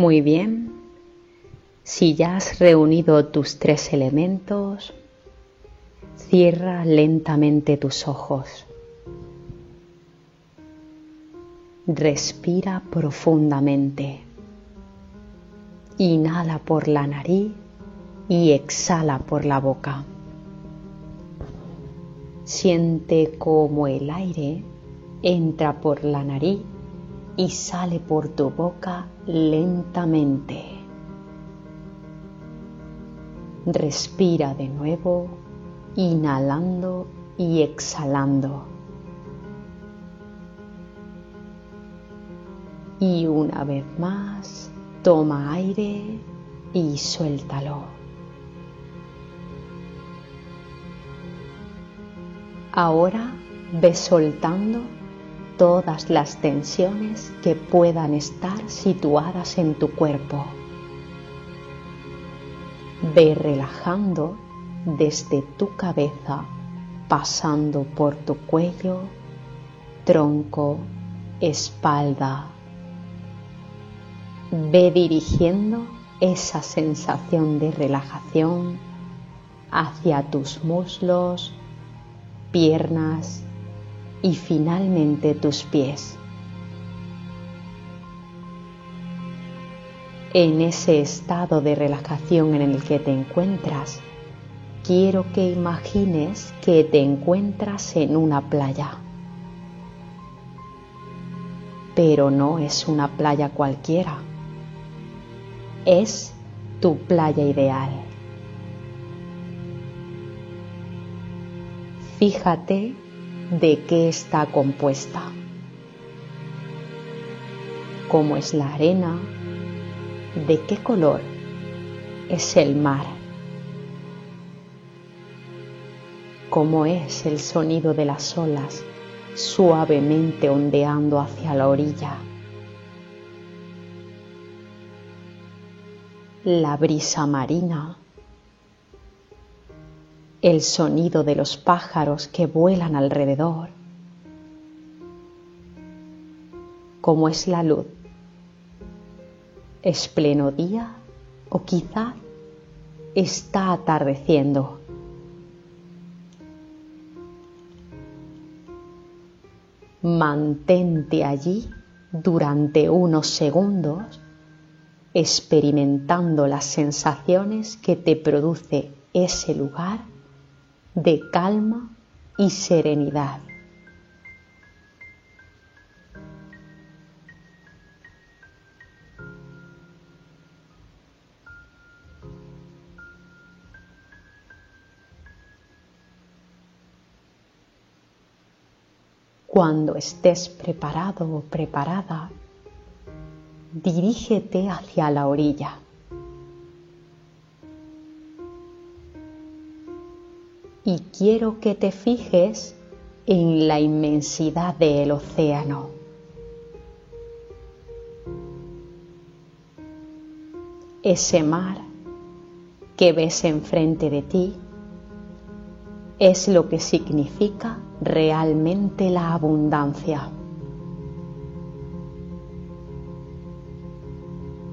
Muy bien. Si ya has reunido tus tres elementos, cierra lentamente tus ojos. Respira profundamente. Inhala por la nariz y exhala por la boca. Siente como el aire entra por la nariz y sale por tu boca lentamente. Respira de nuevo, inhalando y exhalando. Y una vez más, toma aire y suéltalo. Ahora ve soltando todas las tensiones que puedan estar situadas en tu cuerpo. Ve relajando desde tu cabeza, pasando por tu cuello, tronco, espalda. Ve dirigiendo esa sensación de relajación hacia tus muslos, piernas y finalmente tus pies. En ese estado de relajación en el que te encuentras, quiero que imagines que te encuentras en una playa. Pero no es una playa cualquiera. Es tu playa ideal. Fíjate de qué está compuesta, cómo es la arena, de qué color es el mar, cómo es el sonido de las olas suavemente ondeando hacia la orilla. La brisa marina el sonido de los pájaros que vuelan alrededor, cómo es la luz. ¿Es pleno día o quizá está atardeciendo? Mantente allí durante unos segundos experimentando las sensaciones que te produce ese lugar de calma y serenidad. Cuando estés preparado o preparada, dirígete hacia la orilla. Y quiero que te fijes en la inmensidad del océano. Ese mar que ves enfrente de ti es lo que significa realmente la abundancia.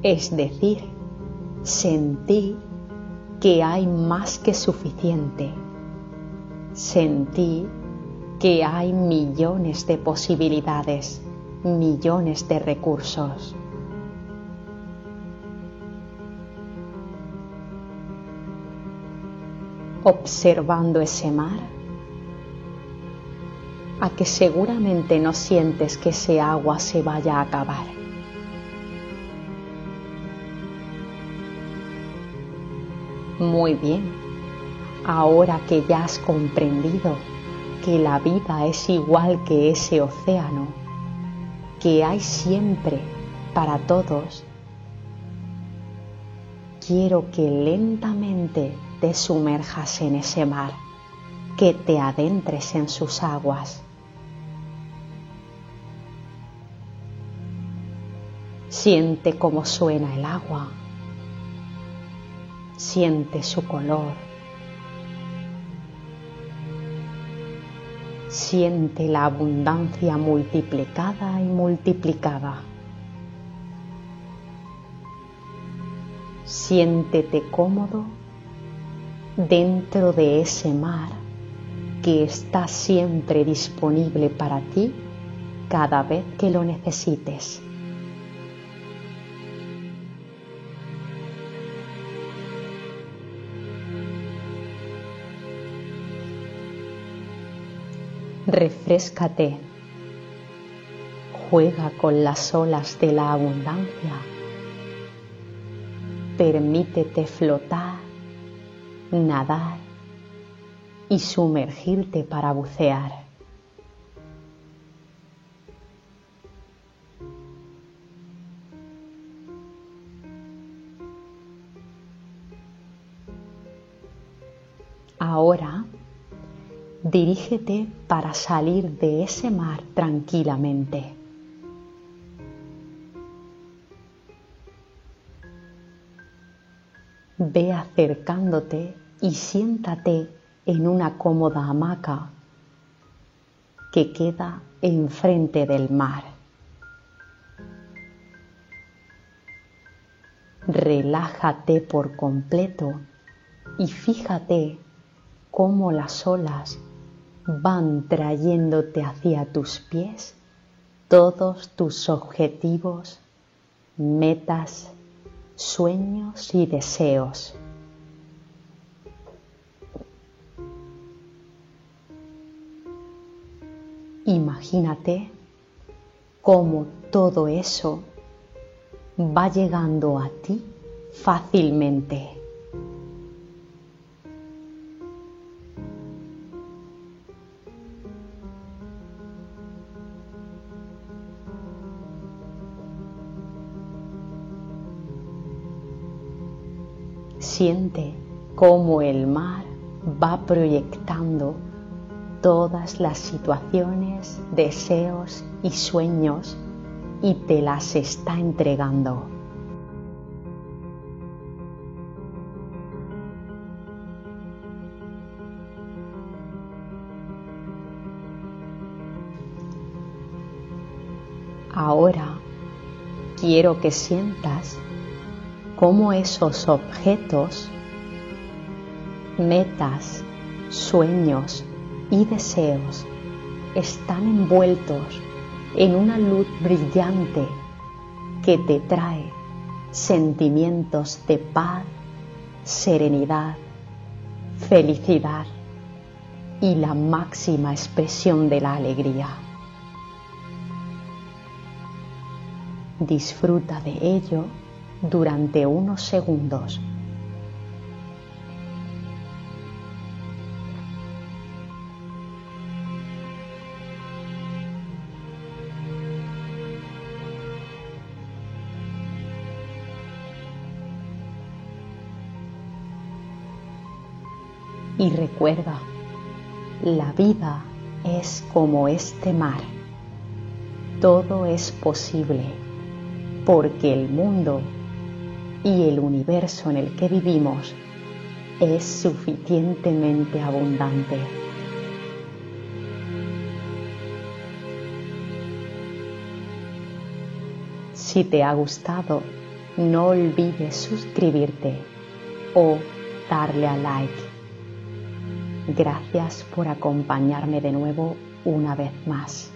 Es decir, sentí que hay más que suficiente sentí que hay millones de posibilidades, millones de recursos. Observando ese mar, a que seguramente no sientes que ese agua se vaya a acabar. Muy bien ahora que ya has comprendido que la vida es igual que ese océano, que hay siempre para todos, quiero que lentamente te sumerjas en ese mar, que te adentres en sus aguas. Siente cómo suena el agua, siente su color, Siente la abundancia multiplicada y multiplicada. Siéntete cómodo dentro de ese mar que está siempre disponible para ti cada vez que lo necesites. Refrescate. Juega con las olas de la abundancia. Permítete flotar, nadar y sumergirte para bucear. Ahora dirígete para salir de ese mar tranquilamente. Ve acercándote y siéntate en una cómoda hamaca que queda enfrente del mar. Relájate por completo y fíjate cómo las olas van trayéndote hacia tus pies todos tus objetivos, metas, sueños y deseos. Imagínate cómo todo eso va llegando a ti fácilmente. Siente cómo el mar va proyectando todas las situaciones, deseos y sueños y te las está entregando. Ahora quiero que sientas cómo esos objetos, metas, sueños y deseos están envueltos en una luz brillante que te trae sentimientos de paz, serenidad, felicidad y la máxima expresión de la alegría. Disfruta de ello durante unos segundos. Y recuerda, la vida es como este mar. Todo es posible porque el mundo y el universo en el que vivimos es suficientemente abundante. Si te ha gustado, no olvides suscribirte o darle a like. Gracias por acompañarme de nuevo una vez más.